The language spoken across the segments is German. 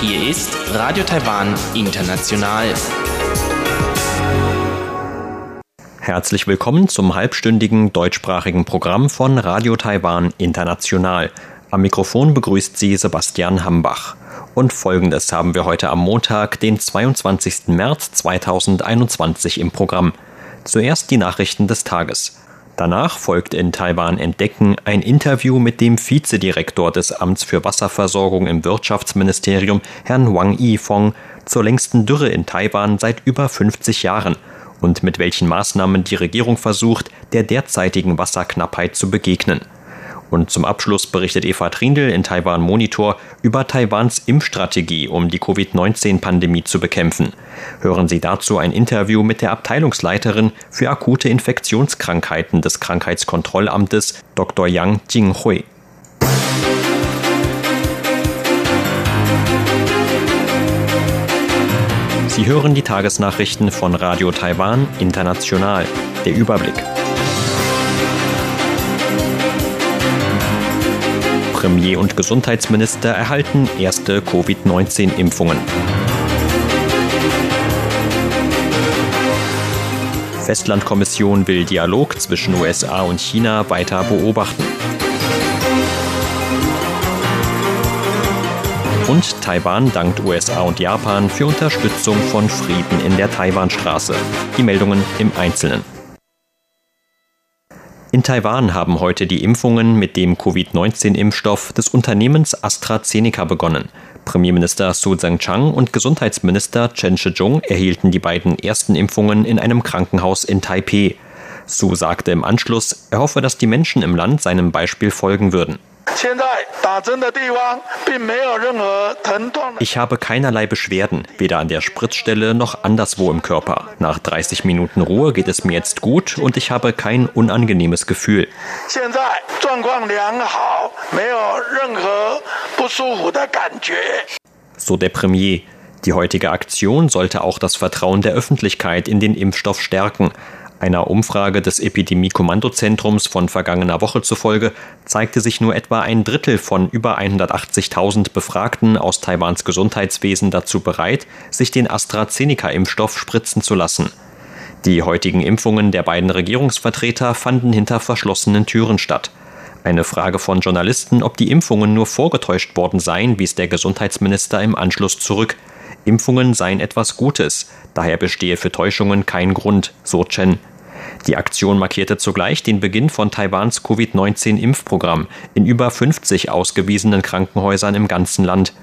Hier ist Radio Taiwan International. Herzlich willkommen zum halbstündigen deutschsprachigen Programm von Radio Taiwan International. Am Mikrofon begrüßt Sie Sebastian Hambach. Und folgendes haben wir heute am Montag, den 22. März 2021 im Programm. Zuerst die Nachrichten des Tages. Danach folgt in Taiwan Entdecken ein Interview mit dem Vizedirektor des Amts für Wasserversorgung im Wirtschaftsministerium, Herrn Wang Yifeng, zur längsten Dürre in Taiwan seit über 50 Jahren und mit welchen Maßnahmen die Regierung versucht, der derzeitigen Wasserknappheit zu begegnen. Und zum Abschluss berichtet Eva Trindl in Taiwan Monitor über Taiwans Impfstrategie, um die Covid-19-Pandemie zu bekämpfen. Hören Sie dazu ein Interview mit der Abteilungsleiterin für akute Infektionskrankheiten des Krankheitskontrollamtes, Dr. Yang Jinghui. Sie hören die Tagesnachrichten von Radio Taiwan International. Der Überblick. Premier und Gesundheitsminister erhalten erste Covid-19-Impfungen. Festlandkommission will Dialog zwischen USA und China weiter beobachten. Und Taiwan dankt USA und Japan für Unterstützung von Frieden in der Taiwanstraße. Die Meldungen im Einzelnen. In Taiwan haben heute die Impfungen mit dem Covid-19-Impfstoff des Unternehmens AstraZeneca begonnen. Premierminister Su Zhang und Gesundheitsminister Chen Shih-chung erhielten die beiden ersten Impfungen in einem Krankenhaus in Taipeh. Su sagte im Anschluss, er hoffe, dass die Menschen im Land seinem Beispiel folgen würden. Ich habe keinerlei Beschwerden, weder an der Spritzstelle noch anderswo im Körper. Nach 30 Minuten Ruhe geht es mir jetzt gut und ich habe kein unangenehmes Gefühl. So der Premier. Die heutige Aktion sollte auch das Vertrauen der Öffentlichkeit in den Impfstoff stärken. Einer Umfrage des Epidemie-Kommandozentrums von vergangener Woche zufolge zeigte sich nur etwa ein Drittel von über 180.000 Befragten aus Taiwans Gesundheitswesen dazu bereit, sich den AstraZeneca-Impfstoff spritzen zu lassen. Die heutigen Impfungen der beiden Regierungsvertreter fanden hinter verschlossenen Türen statt. Eine Frage von Journalisten, ob die Impfungen nur vorgetäuscht worden seien, wies der Gesundheitsminister im Anschluss zurück. Impfungen seien etwas Gutes, daher bestehe für Täuschungen kein Grund, so Chen. Die Aktion markierte zugleich den Beginn von Taiwans Covid-19-Impfprogramm in über 50 ausgewiesenen Krankenhäusern im ganzen Land.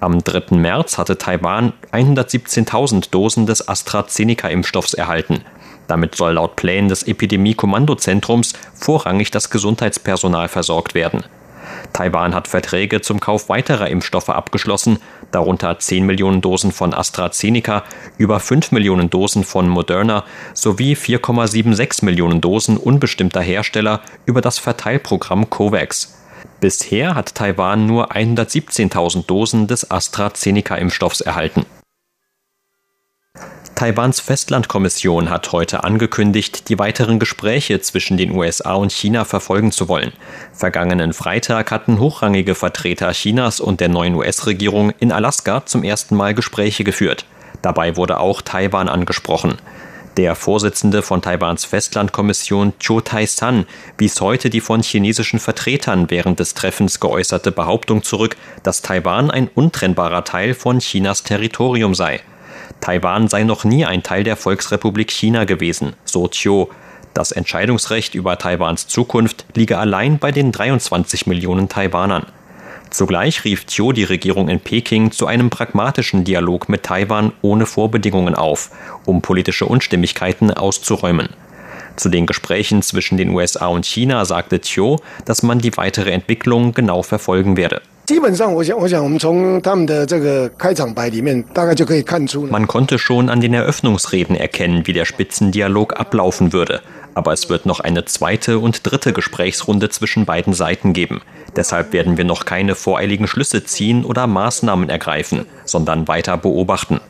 Am 3. März hatte Taiwan 117.000 Dosen des AstraZeneca-Impfstoffs erhalten. Damit soll laut Plänen des Epidemie-Kommandozentrums vorrangig das Gesundheitspersonal versorgt werden. Taiwan hat Verträge zum Kauf weiterer Impfstoffe abgeschlossen, darunter 10 Millionen Dosen von AstraZeneca, über 5 Millionen Dosen von Moderna sowie 4,76 Millionen Dosen unbestimmter Hersteller über das Verteilprogramm COVAX. Bisher hat Taiwan nur 117.000 Dosen des AstraZeneca-Impfstoffs erhalten. Taiwans Festlandkommission hat heute angekündigt, die weiteren Gespräche zwischen den USA und China verfolgen zu wollen. Vergangenen Freitag hatten hochrangige Vertreter Chinas und der neuen US-Regierung in Alaska zum ersten Mal Gespräche geführt. Dabei wurde auch Taiwan angesprochen. Der Vorsitzende von Taiwans Festlandkommission Cho Tai-san wies heute die von chinesischen Vertretern während des Treffens geäußerte Behauptung zurück, dass Taiwan ein untrennbarer Teil von Chinas Territorium sei. Taiwan sei noch nie ein Teil der Volksrepublik China gewesen, so Chiu. Das Entscheidungsrecht über Taiwans Zukunft liege allein bei den 23 Millionen Taiwanern. Zugleich rief Chiu die Regierung in Peking zu einem pragmatischen Dialog mit Taiwan ohne Vorbedingungen auf, um politische Unstimmigkeiten auszuräumen. Zu den Gesprächen zwischen den USA und China sagte Chiu, dass man die weitere Entwicklung genau verfolgen werde. Man konnte schon an den Eröffnungsreden erkennen, wie der Spitzendialog ablaufen würde. Aber es wird noch eine zweite und dritte Gesprächsrunde zwischen beiden Seiten geben. Deshalb werden wir noch keine voreiligen Schlüsse ziehen oder Maßnahmen ergreifen, sondern weiter beobachten.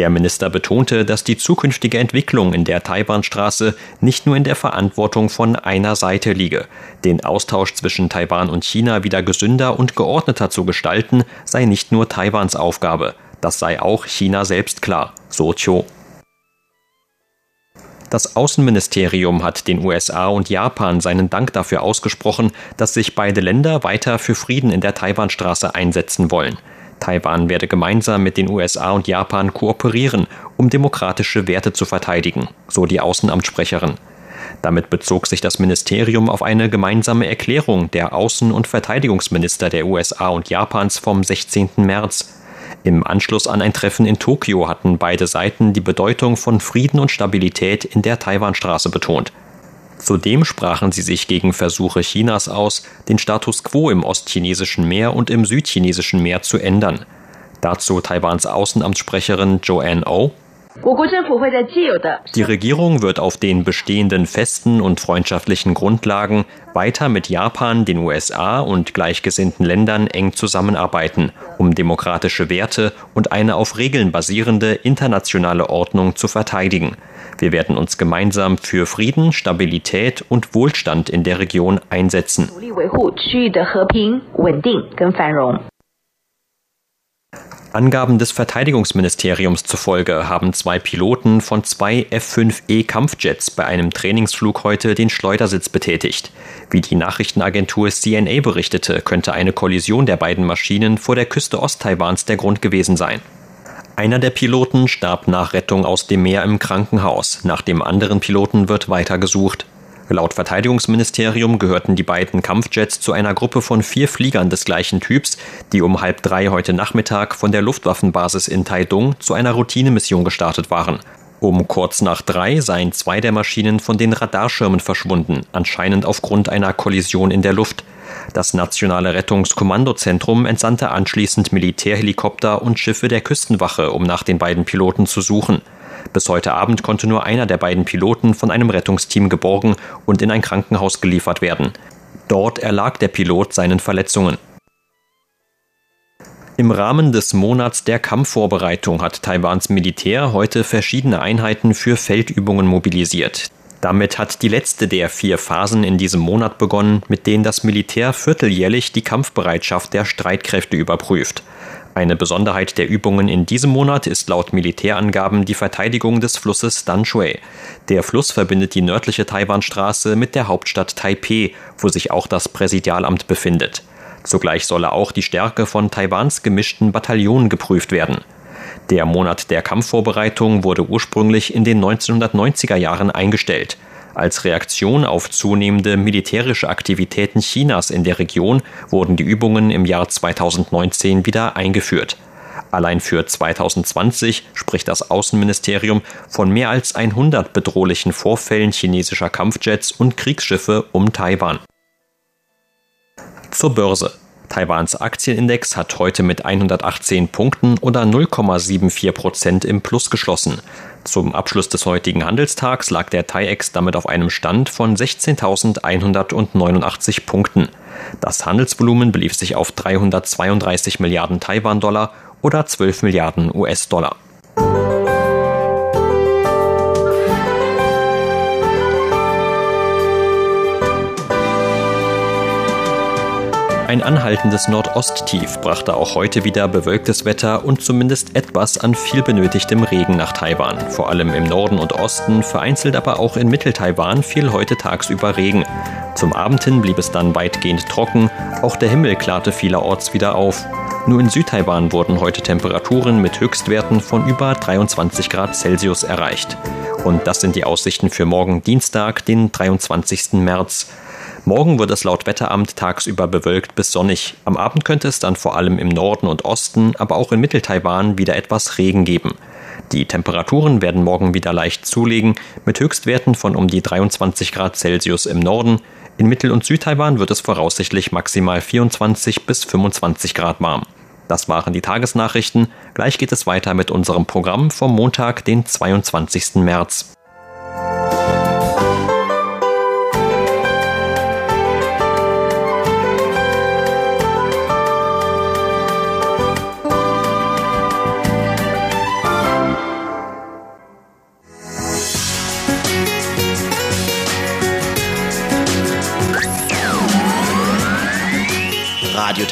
Der Minister betonte, dass die zukünftige Entwicklung in der Taiwanstraße nicht nur in der Verantwortung von einer Seite liege. Den Austausch zwischen Taiwan und China wieder gesünder und geordneter zu gestalten, sei nicht nur Taiwans Aufgabe. Das sei auch China selbst klar, so Cho. Das Außenministerium hat den USA und Japan seinen Dank dafür ausgesprochen, dass sich beide Länder weiter für Frieden in der Taiwanstraße einsetzen wollen. Taiwan werde gemeinsam mit den USA und Japan kooperieren, um demokratische Werte zu verteidigen, so die Außenamtssprecherin. Damit bezog sich das Ministerium auf eine gemeinsame Erklärung der Außen- und Verteidigungsminister der USA und Japans vom 16. März. Im Anschluss an ein Treffen in Tokio hatten beide Seiten die Bedeutung von Frieden und Stabilität in der Taiwanstraße betont. Zudem sprachen sie sich gegen Versuche Chinas aus, den Status quo im ostchinesischen Meer und im südchinesischen Meer zu ändern. Dazu Taiwans Außenamtssprecherin Joanne O. Oh. Die Regierung wird auf den bestehenden festen und freundschaftlichen Grundlagen weiter mit Japan, den USA und gleichgesinnten Ländern eng zusammenarbeiten, um demokratische Werte und eine auf Regeln basierende internationale Ordnung zu verteidigen. Wir werden uns gemeinsam für Frieden, Stabilität und Wohlstand in der Region einsetzen. Angaben des Verteidigungsministeriums zufolge haben zwei Piloten von zwei F-5E Kampfjets bei einem Trainingsflug heute den Schleudersitz betätigt. Wie die Nachrichtenagentur CNA berichtete, könnte eine Kollision der beiden Maschinen vor der Küste Osttaiwans der Grund gewesen sein. Einer der Piloten starb nach Rettung aus dem Meer im Krankenhaus. Nach dem anderen Piloten wird weiter gesucht. Laut Verteidigungsministerium gehörten die beiden Kampfjets zu einer Gruppe von vier Fliegern des gleichen Typs, die um halb drei heute Nachmittag von der Luftwaffenbasis in Taidung zu einer Routinemission gestartet waren. Um kurz nach drei seien zwei der Maschinen von den Radarschirmen verschwunden, anscheinend aufgrund einer Kollision in der Luft. Das Nationale Rettungskommandozentrum entsandte anschließend Militärhelikopter und Schiffe der Küstenwache, um nach den beiden Piloten zu suchen. Bis heute Abend konnte nur einer der beiden Piloten von einem Rettungsteam geborgen und in ein Krankenhaus geliefert werden. Dort erlag der Pilot seinen Verletzungen. Im Rahmen des Monats der Kampfvorbereitung hat Taiwans Militär heute verschiedene Einheiten für Feldübungen mobilisiert. Damit hat die letzte der vier Phasen in diesem Monat begonnen, mit denen das Militär vierteljährlich die Kampfbereitschaft der Streitkräfte überprüft. Eine Besonderheit der Übungen in diesem Monat ist laut Militärangaben die Verteidigung des Flusses Danshui. Der Fluss verbindet die nördliche Taiwanstraße mit der Hauptstadt Taipeh, wo sich auch das Präsidialamt befindet. Zugleich solle auch die Stärke von Taiwans gemischten Bataillonen geprüft werden. Der Monat der Kampfvorbereitung wurde ursprünglich in den 1990er Jahren eingestellt. Als Reaktion auf zunehmende militärische Aktivitäten Chinas in der Region wurden die Übungen im Jahr 2019 wieder eingeführt. Allein für 2020 spricht das Außenministerium von mehr als 100 bedrohlichen Vorfällen chinesischer Kampfjets und Kriegsschiffe um Taiwan. Zur Börse. Taiwans Aktienindex hat heute mit 118 Punkten oder 0,74 Prozent im Plus geschlossen. Zum Abschluss des heutigen Handelstags lag der TAIEX damit auf einem Stand von 16.189 Punkten. Das Handelsvolumen belief sich auf 332 Milliarden Taiwan-Dollar oder 12 Milliarden US-Dollar. Ein anhaltendes Nordosttief brachte auch heute wieder bewölktes Wetter und zumindest etwas an viel benötigtem Regen nach Taiwan. Vor allem im Norden und Osten, vereinzelt aber auch in Mittel-Taiwan fiel heute tagsüber Regen. Zum Abend hin blieb es dann weitgehend trocken, auch der Himmel klarte vielerorts wieder auf. Nur in Südtaiwan wurden heute Temperaturen mit Höchstwerten von über 23 Grad Celsius erreicht. Und das sind die Aussichten für morgen Dienstag, den 23. März. Morgen wird es laut Wetteramt tagsüber bewölkt bis sonnig. Am Abend könnte es dann vor allem im Norden und Osten, aber auch in Mitteltaiwan wieder etwas Regen geben. Die Temperaturen werden morgen wieder leicht zulegen, mit Höchstwerten von um die 23 Grad Celsius im Norden. In Mittel- und Südtaiwan wird es voraussichtlich maximal 24 bis 25 Grad warm. Das waren die Tagesnachrichten. Gleich geht es weiter mit unserem Programm vom Montag, den 22. März.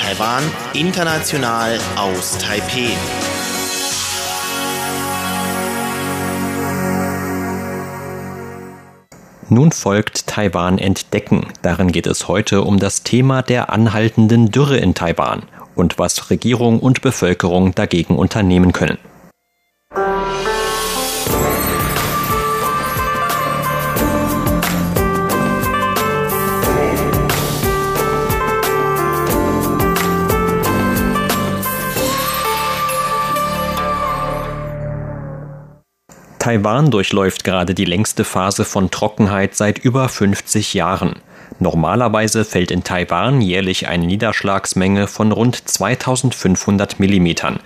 Taiwan, international aus Taipeh. Nun folgt Taiwan entdecken. Darin geht es heute um das Thema der anhaltenden Dürre in Taiwan und was Regierung und Bevölkerung dagegen unternehmen können. Taiwan durchläuft gerade die längste Phase von Trockenheit seit über 50 Jahren. Normalerweise fällt in Taiwan jährlich eine Niederschlagsmenge von rund 2500 Millimetern.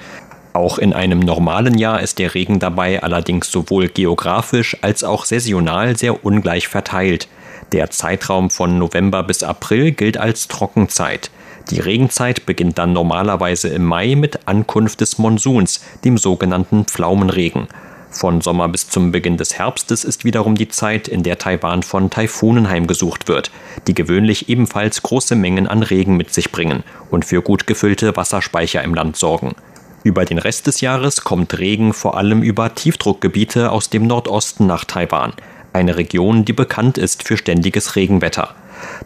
Auch in einem normalen Jahr ist der Regen dabei allerdings sowohl geografisch als auch saisonal sehr ungleich verteilt. Der Zeitraum von November bis April gilt als Trockenzeit. Die Regenzeit beginnt dann normalerweise im Mai mit Ankunft des Monsuns, dem sogenannten Pflaumenregen. Von Sommer bis zum Beginn des Herbstes ist wiederum die Zeit, in der Taiwan von Taifunen heimgesucht wird, die gewöhnlich ebenfalls große Mengen an Regen mit sich bringen und für gut gefüllte Wasserspeicher im Land sorgen. Über den Rest des Jahres kommt Regen vor allem über Tiefdruckgebiete aus dem Nordosten nach Taiwan, eine Region, die bekannt ist für ständiges Regenwetter.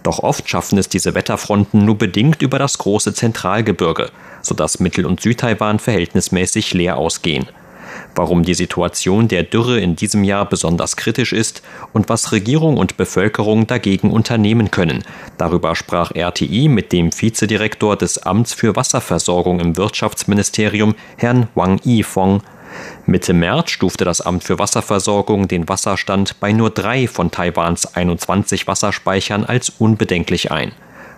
Doch oft schaffen es diese Wetterfronten nur bedingt über das große Zentralgebirge, sodass Mittel- und Südtaiwan verhältnismäßig leer ausgehen warum die Situation der Dürre in diesem Jahr besonders kritisch ist und was Regierung und Bevölkerung dagegen unternehmen können. Darüber sprach RTI mit dem Vizedirektor des Amts für Wasserversorgung im Wirtschaftsministerium, Herrn Wang Yifeng. Mitte März stufte das Amt für Wasserversorgung den Wasserstand bei nur drei von Taiwans 21 Wasserspeichern als unbedenklich ein.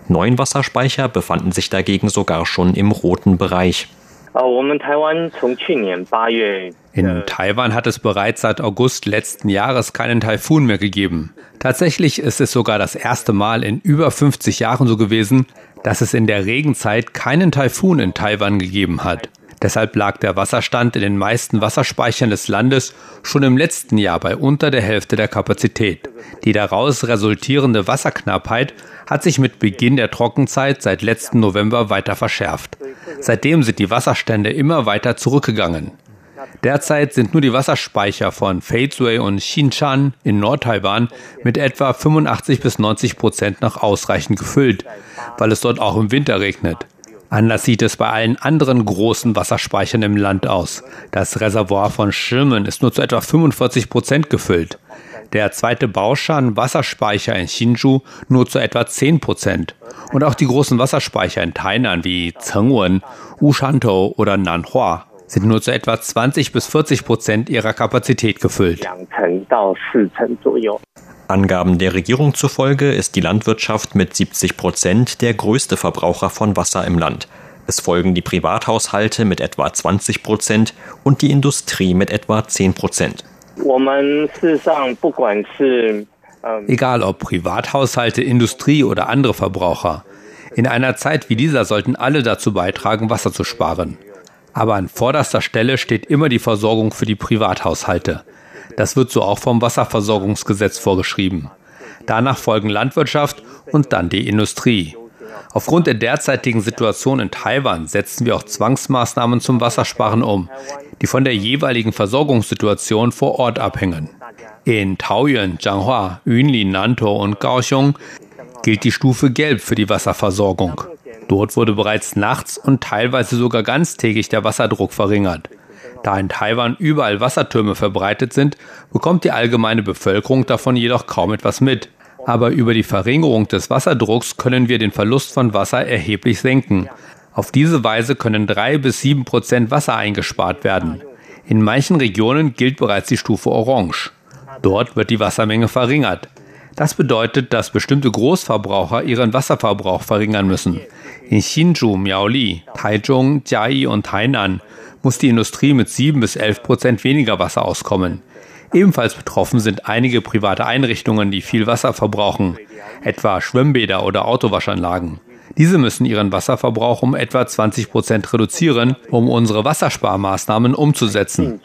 Neun Wasserspeicher befanden sich dagegen sogar schon im roten Bereich. In Taiwan hat es bereits seit August letzten Jahres keinen Taifun mehr gegeben. Tatsächlich ist es sogar das erste Mal in über 50 Jahren so gewesen, dass es in der Regenzeit keinen Taifun in Taiwan gegeben hat. Deshalb lag der Wasserstand in den meisten Wasserspeichern des Landes schon im letzten Jahr bei unter der Hälfte der Kapazität. Die daraus resultierende Wasserknappheit hat sich mit Beginn der Trockenzeit seit letzten November weiter verschärft. Seitdem sind die Wasserstände immer weiter zurückgegangen. Derzeit sind nur die Wasserspeicher von Feizui und Xinshan in Nordtaiwan mit etwa 85 bis 90 Prozent noch ausreichend gefüllt, weil es dort auch im Winter regnet. Anders sieht es bei allen anderen großen Wasserspeichern im Land aus. Das Reservoir von Schirmen ist nur zu etwa 45 Prozent gefüllt. Der zweite Baushan Wasserspeicher in Hsinchu nur zu etwa 10 Prozent. Und auch die großen Wasserspeicher in Tainan wie Chengwen, Ushantou oder Nanhua sind nur zu etwa 20 bis 40 Prozent ihrer Kapazität gefüllt. Angaben der Regierung zufolge ist die Landwirtschaft mit 70 Prozent der größte Verbraucher von Wasser im Land. Es folgen die Privathaushalte mit etwa 20 Prozent und die Industrie mit etwa 10 Prozent. Egal ob Privathaushalte, Industrie oder andere Verbraucher. In einer Zeit wie dieser sollten alle dazu beitragen, Wasser zu sparen. Aber an vorderster Stelle steht immer die Versorgung für die Privathaushalte. Das wird so auch vom Wasserversorgungsgesetz vorgeschrieben. Danach folgen Landwirtschaft und dann die Industrie. Aufgrund der derzeitigen Situation in Taiwan setzen wir auch Zwangsmaßnahmen zum Wassersparen um, die von der jeweiligen Versorgungssituation vor Ort abhängen. In Taoyuan, Zhanghua, Yunlin, Nantou und Kaohsiung gilt die Stufe Gelb für die Wasserversorgung. Dort wurde bereits nachts und teilweise sogar ganztägig der Wasserdruck verringert. Da in Taiwan überall Wassertürme verbreitet sind, bekommt die allgemeine Bevölkerung davon jedoch kaum etwas mit. Aber über die Verringerung des Wasserdrucks können wir den Verlust von Wasser erheblich senken. Auf diese Weise können drei bis sieben Prozent Wasser eingespart werden. In manchen Regionen gilt bereits die Stufe Orange. Dort wird die Wassermenge verringert. Das bedeutet, dass bestimmte Großverbraucher ihren Wasserverbrauch verringern müssen. In Hsinchu, Miaoli, Taichung, Jiai und Tainan muss die Industrie mit 7 bis 11 Prozent weniger Wasser auskommen. Ebenfalls betroffen sind einige private Einrichtungen, die viel Wasser verbrauchen, etwa Schwimmbäder oder Autowaschanlagen. Diese müssen ihren Wasserverbrauch um etwa 20 Prozent reduzieren, um unsere Wassersparmaßnahmen umzusetzen.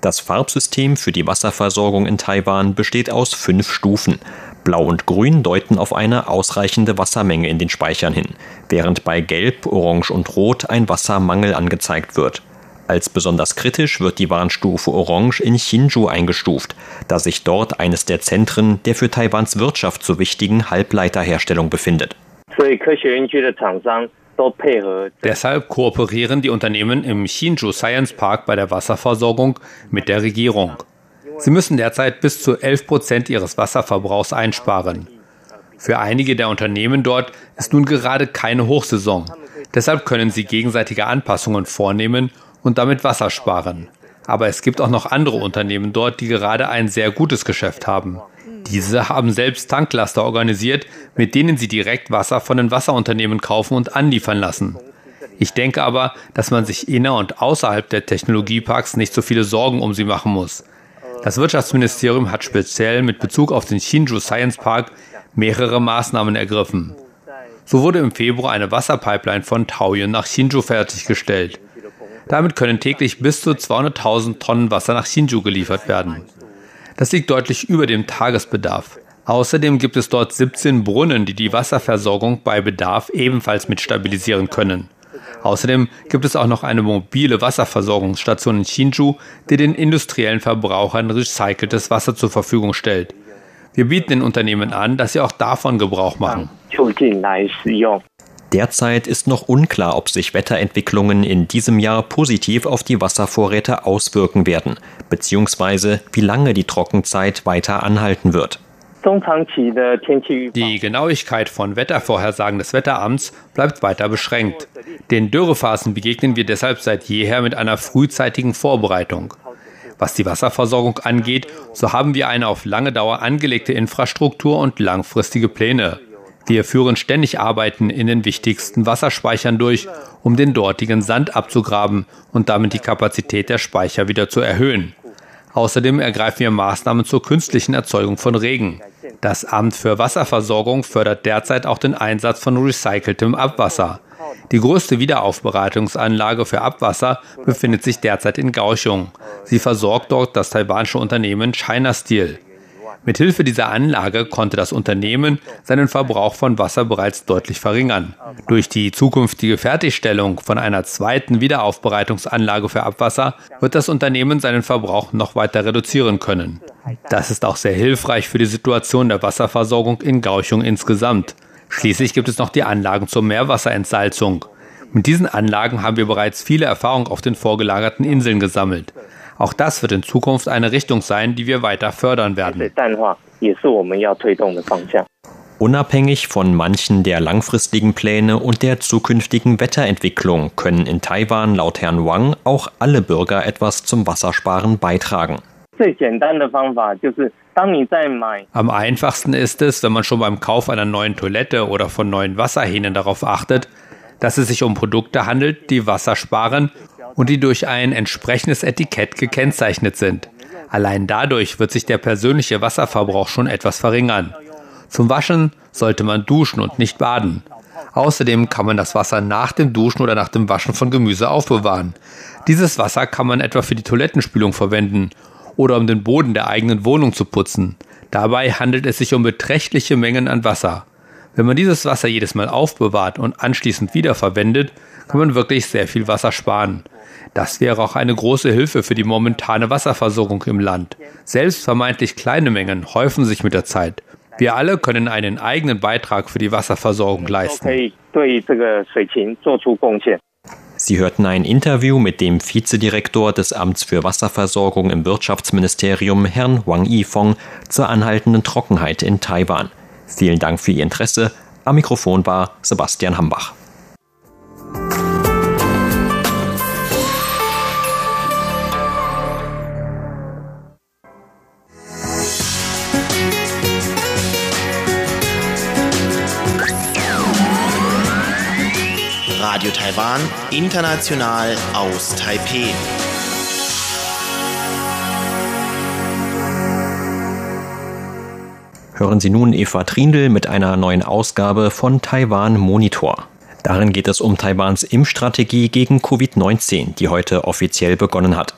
Das Farbsystem für die Wasserversorgung in Taiwan besteht aus fünf Stufen. Blau und Grün deuten auf eine ausreichende Wassermenge in den Speichern hin, während bei Gelb, Orange und Rot ein Wassermangel angezeigt wird. Als besonders kritisch wird die Warnstufe Orange in Hsinchu eingestuft, da sich dort eines der Zentren der für Taiwans Wirtschaft so wichtigen Halbleiterherstellung befindet. Deshalb kooperieren die Unternehmen im Hsinchu Science Park bei der Wasserversorgung mit der Regierung. Sie müssen derzeit bis zu 11 Prozent ihres Wasserverbrauchs einsparen. Für einige der Unternehmen dort ist nun gerade keine Hochsaison. Deshalb können sie gegenseitige Anpassungen vornehmen und damit Wasser sparen. Aber es gibt auch noch andere Unternehmen dort, die gerade ein sehr gutes Geschäft haben. Diese haben selbst Tanklaster organisiert, mit denen sie direkt Wasser von den Wasserunternehmen kaufen und anliefern lassen. Ich denke aber, dass man sich inner und außerhalb der Technologieparks nicht so viele Sorgen um sie machen muss. Das Wirtschaftsministerium hat speziell mit Bezug auf den Hsinchu Science Park mehrere Maßnahmen ergriffen. So wurde im Februar eine Wasserpipeline von Taoyuan nach Hsinchu fertiggestellt. Damit können täglich bis zu 200.000 Tonnen Wasser nach Hsinchu geliefert werden. Das liegt deutlich über dem Tagesbedarf. Außerdem gibt es dort 17 Brunnen, die die Wasserversorgung bei Bedarf ebenfalls mit stabilisieren können. Außerdem gibt es auch noch eine mobile Wasserversorgungsstation in Hsinchu, die den industriellen Verbrauchern recyceltes Wasser zur Verfügung stellt. Wir bieten den Unternehmen an, dass sie auch davon Gebrauch machen. Derzeit ist noch unklar, ob sich Wetterentwicklungen in diesem Jahr positiv auf die Wasservorräte auswirken werden, beziehungsweise wie lange die Trockenzeit weiter anhalten wird. Die Genauigkeit von Wettervorhersagen des Wetteramts bleibt weiter beschränkt. Den Dürrephasen begegnen wir deshalb seit jeher mit einer frühzeitigen Vorbereitung. Was die Wasserversorgung angeht, so haben wir eine auf lange Dauer angelegte Infrastruktur und langfristige Pläne. Wir führen ständig Arbeiten in den wichtigsten Wasserspeichern durch, um den dortigen Sand abzugraben und damit die Kapazität der Speicher wieder zu erhöhen. Außerdem ergreifen wir Maßnahmen zur künstlichen Erzeugung von Regen. Das Amt für Wasserversorgung fördert derzeit auch den Einsatz von recyceltem Abwasser. Die größte Wiederaufbereitungsanlage für Abwasser befindet sich derzeit in Kaohsiung. Sie versorgt dort das taiwanische Unternehmen China Steel. Mithilfe dieser Anlage konnte das Unternehmen seinen Verbrauch von Wasser bereits deutlich verringern. Durch die zukünftige Fertigstellung von einer zweiten Wiederaufbereitungsanlage für Abwasser wird das Unternehmen seinen Verbrauch noch weiter reduzieren können. Das ist auch sehr hilfreich für die Situation der Wasserversorgung in Gauchung insgesamt. Schließlich gibt es noch die Anlagen zur Meerwasserentsalzung. Mit diesen Anlagen haben wir bereits viele Erfahrungen auf den vorgelagerten Inseln gesammelt. Auch das wird in Zukunft eine Richtung sein, die wir weiter fördern werden. Unabhängig von manchen der langfristigen Pläne und der zukünftigen Wetterentwicklung können in Taiwan laut Herrn Wang auch alle Bürger etwas zum Wassersparen beitragen. Am einfachsten ist es, wenn man schon beim Kauf einer neuen Toilette oder von neuen Wasserhähnen darauf achtet, dass es sich um Produkte handelt, die Wasser sparen und die durch ein entsprechendes Etikett gekennzeichnet sind. Allein dadurch wird sich der persönliche Wasserverbrauch schon etwas verringern. Zum Waschen sollte man duschen und nicht baden. Außerdem kann man das Wasser nach dem Duschen oder nach dem Waschen von Gemüse aufbewahren. Dieses Wasser kann man etwa für die Toilettenspülung verwenden oder um den Boden der eigenen Wohnung zu putzen. Dabei handelt es sich um beträchtliche Mengen an Wasser. Wenn man dieses Wasser jedes Mal aufbewahrt und anschließend wiederverwendet, kann man wirklich sehr viel Wasser sparen. Das wäre auch eine große Hilfe für die momentane Wasserversorgung im Land. Selbst vermeintlich kleine Mengen häufen sich mit der Zeit. Wir alle können einen eigenen Beitrag für die Wasserversorgung leisten. Sie hörten ein Interview mit dem Vizedirektor des Amts für Wasserversorgung im Wirtschaftsministerium, Herrn Wang Yifeng, zur anhaltenden Trockenheit in Taiwan. Vielen Dank für Ihr Interesse. Am Mikrofon war Sebastian Hambach. Radio Taiwan, international aus Taipeh. Hören Sie nun Eva Trindl mit einer neuen Ausgabe von Taiwan Monitor. Darin geht es um Taiwans Impfstrategie gegen Covid-19, die heute offiziell begonnen hat.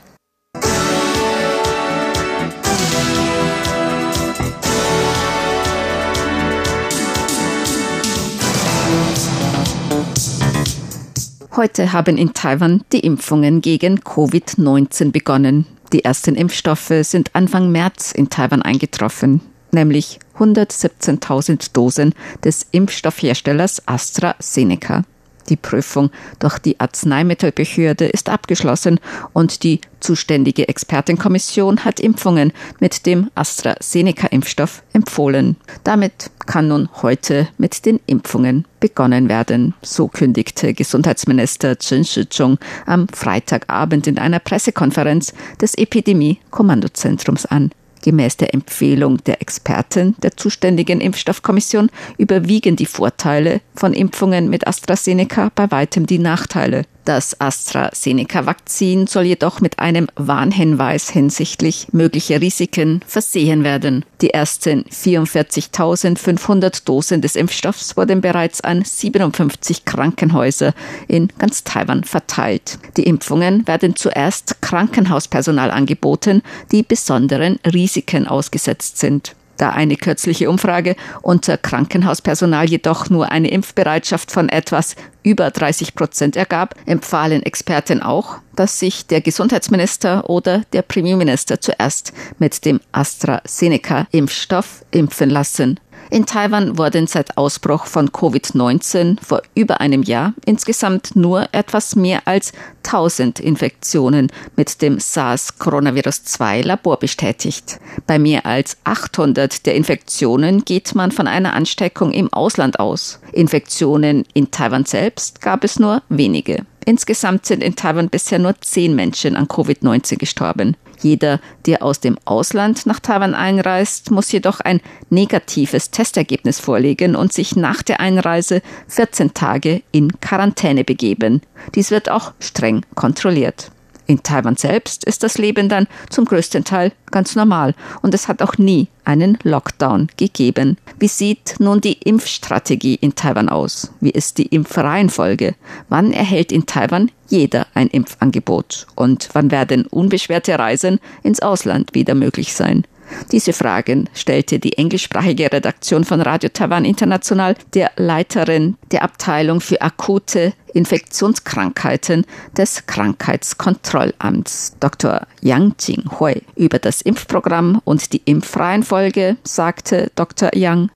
Heute haben in Taiwan die Impfungen gegen Covid-19 begonnen. Die ersten Impfstoffe sind Anfang März in Taiwan eingetroffen, nämlich 117.000 Dosen des Impfstoffherstellers AstraZeneca. Die Prüfung durch die Arzneimittelbehörde ist abgeschlossen und die zuständige Expertenkommission hat Impfungen mit dem AstraZeneca-Impfstoff empfohlen. Damit kann nun heute mit den Impfungen begonnen werden, so kündigte Gesundheitsminister Chen Shih-chung am Freitagabend in einer Pressekonferenz des Epidemie-Kommandozentrums an. Gemäß der Empfehlung der Experten der zuständigen Impfstoffkommission überwiegen die Vorteile von Impfungen mit AstraZeneca bei weitem die Nachteile. Das AstraZeneca-Vakzin soll jedoch mit einem Warnhinweis hinsichtlich möglicher Risiken versehen werden. Die ersten 44.500 Dosen des Impfstoffs wurden bereits an 57 Krankenhäuser in ganz Taiwan verteilt. Die Impfungen werden zuerst Krankenhauspersonal angeboten, die besonderen Risiken ausgesetzt sind. Da eine kürzliche Umfrage unter Krankenhauspersonal jedoch nur eine Impfbereitschaft von etwas über 30 Prozent ergab, empfahlen Experten auch, dass sich der Gesundheitsminister oder der Premierminister zuerst mit dem AstraZeneca-Impfstoff impfen lassen. In Taiwan wurden seit Ausbruch von Covid-19 vor über einem Jahr insgesamt nur etwas mehr als 1000 Infektionen mit dem SARS-Coronavirus-2 Labor bestätigt. Bei mehr als 800 der Infektionen geht man von einer Ansteckung im Ausland aus. Infektionen in Taiwan selbst gab es nur wenige. Insgesamt sind in Taiwan bisher nur zehn Menschen an Covid-19 gestorben. Jeder, der aus dem Ausland nach Taiwan einreist, muss jedoch ein negatives Testergebnis vorlegen und sich nach der Einreise 14 Tage in Quarantäne begeben. Dies wird auch streng kontrolliert. In Taiwan selbst ist das Leben dann zum größten Teil ganz normal und es hat auch nie einen Lockdown gegeben. Wie sieht nun die Impfstrategie in Taiwan aus? Wie ist die Impfreihenfolge? Wann erhält in Taiwan jeder ein Impfangebot? Und wann werden unbeschwerte Reisen ins Ausland wieder möglich sein? Diese Fragen stellte die englischsprachige Redaktion von Radio Taiwan International der Leiterin der Abteilung für akute Infektionskrankheiten des Krankheitskontrollamts, Dr. Yang Jinghui. Über das Impfprogramm und die Impfreihenfolge sagte Dr. Yang,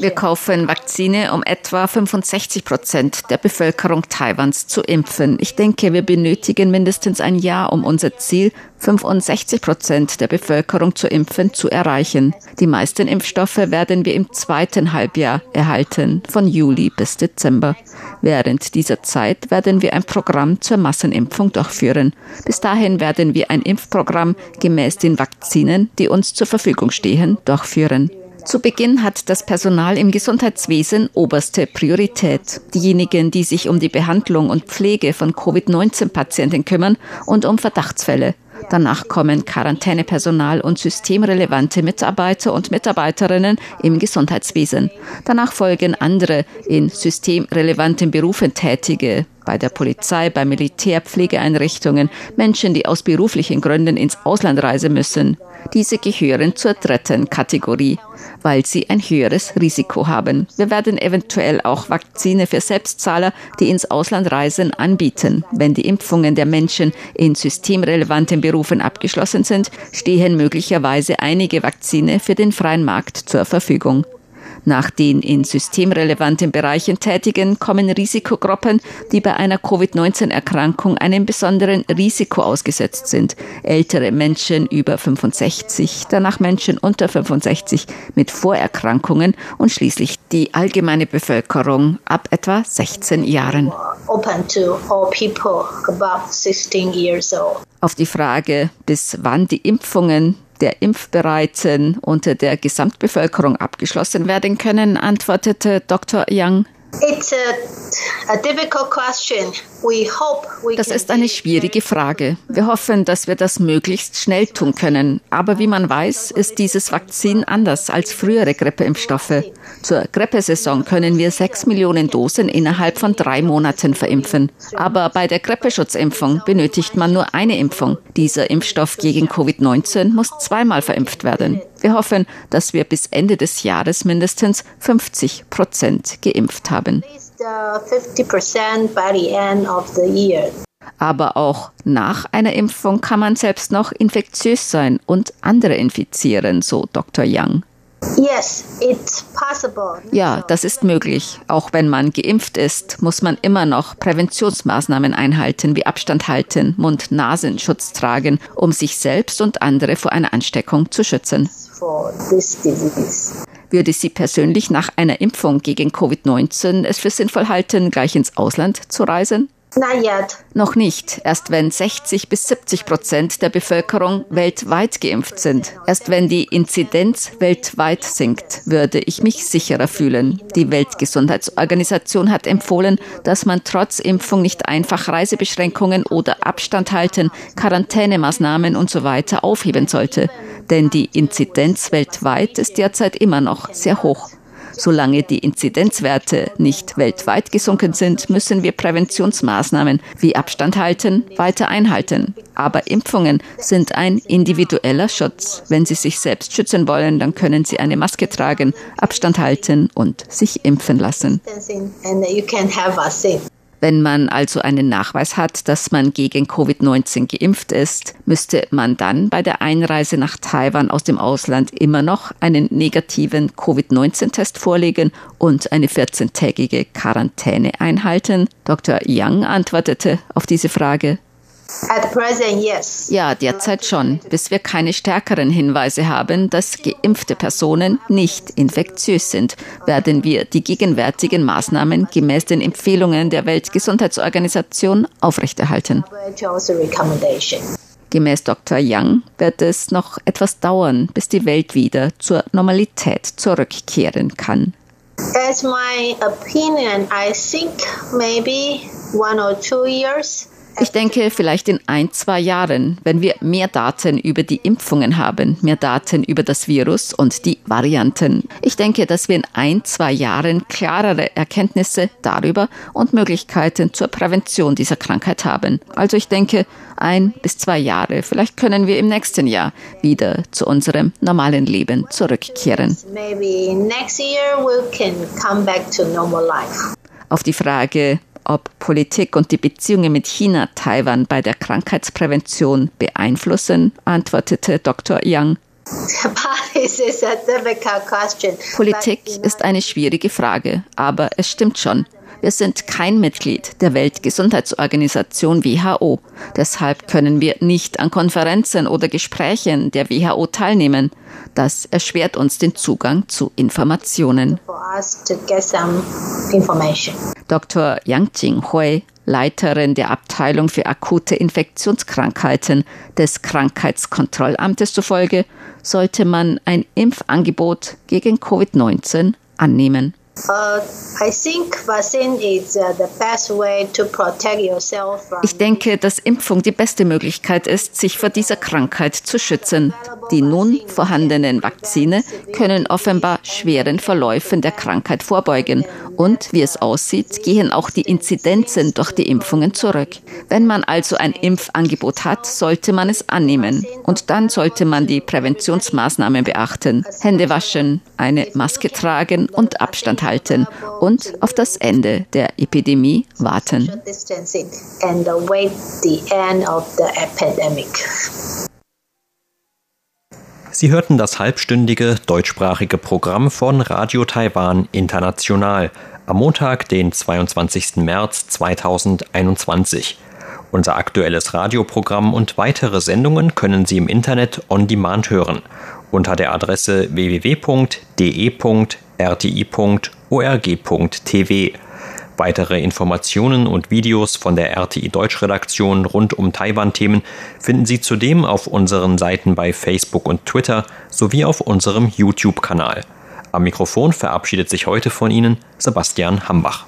wir kaufen Vakzine, um etwa 65 Prozent der Bevölkerung Taiwans zu impfen. Ich denke, wir benötigen mindestens ein Jahr, um unser Ziel 65 Prozent der Bevölkerung zu impfen, zu erreichen. Die meisten Impfstoffe werden wir im zweiten Halbjahr erhalten, von Juli bis Dezember. Während dieser Zeit werden wir ein Programm zur Massenimpfung durchführen. Bis dahin werden wir ein Impfprogramm gemäß den Vakzinen, die uns zur Verfügung stehen, durchführen. Zu Beginn hat das Personal im Gesundheitswesen oberste Priorität. Diejenigen, die sich um die Behandlung und Pflege von Covid-19-Patienten kümmern und um Verdachtsfälle. Danach kommen Quarantänepersonal und systemrelevante Mitarbeiter und Mitarbeiterinnen im Gesundheitswesen. Danach folgen andere in systemrelevanten Berufen tätige, bei der Polizei, bei Militärpflegeeinrichtungen, Menschen, die aus beruflichen Gründen ins Ausland reisen müssen. Diese gehören zur dritten Kategorie, weil sie ein höheres Risiko haben. Wir werden eventuell auch Vakzine für Selbstzahler, die ins Ausland reisen, anbieten. Wenn die Impfungen der Menschen in systemrelevanten Berufen abgeschlossen sind, stehen möglicherweise einige Vakzine für den freien Markt zur Verfügung. Nach den in systemrelevanten Bereichen Tätigen kommen Risikogruppen, die bei einer Covid-19-Erkrankung einem besonderen Risiko ausgesetzt sind. Ältere Menschen über 65, danach Menschen unter 65 mit Vorerkrankungen und schließlich die allgemeine Bevölkerung ab etwa 16 Jahren. Auf die Frage, bis wann die Impfungen der Impfbereiten unter der Gesamtbevölkerung abgeschlossen werden können, antwortete Dr. Young. It's a, a difficult question. Das ist eine schwierige Frage. Wir hoffen, dass wir das möglichst schnell tun können. Aber wie man weiß, ist dieses Vakzin anders als frühere Grippeimpfstoffe. Zur Grippesaison können wir sechs Millionen Dosen innerhalb von drei Monaten verimpfen. Aber bei der Grippeschutzimpfung benötigt man nur eine Impfung. Dieser Impfstoff gegen Covid-19 muss zweimal verimpft werden. Wir hoffen, dass wir bis Ende des Jahres mindestens 50 Prozent geimpft haben. Aber auch nach einer Impfung kann man selbst noch infektiös sein und andere infizieren, so Dr. Young. Ja, das ist möglich. Auch wenn man geimpft ist, muss man immer noch Präventionsmaßnahmen einhalten, wie Abstand halten, Mund-Nasenschutz tragen, um sich selbst und andere vor einer Ansteckung zu schützen. Würde sie persönlich nach einer Impfung gegen Covid-19 es für sinnvoll halten, gleich ins Ausland zu reisen? Noch nicht. Erst wenn 60 bis 70 Prozent der Bevölkerung weltweit geimpft sind. Erst wenn die Inzidenz weltweit sinkt, würde ich mich sicherer fühlen. Die Weltgesundheitsorganisation hat empfohlen, dass man trotz Impfung nicht einfach Reisebeschränkungen oder Abstand halten, Quarantänemaßnahmen und so weiter aufheben sollte. Denn die Inzidenz weltweit ist derzeit immer noch sehr hoch. Solange die Inzidenzwerte nicht weltweit gesunken sind, müssen wir Präventionsmaßnahmen wie Abstand halten weiter einhalten. Aber Impfungen sind ein individueller Schutz. Wenn Sie sich selbst schützen wollen, dann können Sie eine Maske tragen, Abstand halten und sich impfen lassen. Wenn man also einen Nachweis hat, dass man gegen Covid-19 geimpft ist, müsste man dann bei der Einreise nach Taiwan aus dem Ausland immer noch einen negativen Covid-19-Test vorlegen und eine 14-tägige Quarantäne einhalten? Dr. Yang antwortete auf diese Frage. Ja, derzeit schon, bis wir keine stärkeren Hinweise haben, dass geimpfte Personen nicht infektiös sind, werden wir die gegenwärtigen Maßnahmen gemäß den Empfehlungen der Weltgesundheitsorganisation aufrechterhalten. Gemäß Dr. Young wird es noch etwas dauern, bis die Welt wieder zur Normalität zurückkehren kann. As my opinion, I think maybe one or two years. Ich denke, vielleicht in ein, zwei Jahren, wenn wir mehr Daten über die Impfungen haben, mehr Daten über das Virus und die Varianten. Ich denke, dass wir in ein, zwei Jahren klarere Erkenntnisse darüber und Möglichkeiten zur Prävention dieser Krankheit haben. Also ich denke, ein bis zwei Jahre. Vielleicht können wir im nächsten Jahr wieder zu unserem normalen Leben zurückkehren. Auf die Frage, ob Politik und die Beziehungen mit China Taiwan bei der Krankheitsprävention beeinflussen, antwortete Dr. Yang. Politik ist eine schwierige Frage, aber es stimmt schon. Wir sind kein Mitglied der Weltgesundheitsorganisation WHO. Deshalb können wir nicht an Konferenzen oder Gesprächen der WHO teilnehmen. Das erschwert uns den Zugang zu Informationen. Dr. Yang Jinghui, Leiterin der Abteilung für akute Infektionskrankheiten des Krankheitskontrollamtes zufolge, sollte man ein Impfangebot gegen Covid-19 annehmen. Uh, ich denke, dass Impfung die beste Möglichkeit ist, sich vor dieser Krankheit zu schützen. Die nun vorhandenen Vakzine können offenbar schweren Verläufen der Krankheit vorbeugen. Und wie es aussieht, gehen auch die Inzidenzen durch die Impfungen zurück. Wenn man also ein Impfangebot hat, sollte man es annehmen. Und dann sollte man die Präventionsmaßnahmen beachten. Hände waschen, eine Maske tragen und Abstand halten und auf das Ende der Epidemie warten. Sie hörten das halbstündige deutschsprachige Programm von Radio Taiwan International am Montag, den 22. März 2021. Unser aktuelles Radioprogramm und weitere Sendungen können Sie im Internet on demand hören unter der Adresse www.de.rti.org.tv. Weitere Informationen und Videos von der RTI Deutschredaktion rund um Taiwan-Themen finden Sie zudem auf unseren Seiten bei Facebook und Twitter sowie auf unserem YouTube-Kanal. Am Mikrofon verabschiedet sich heute von Ihnen Sebastian Hambach.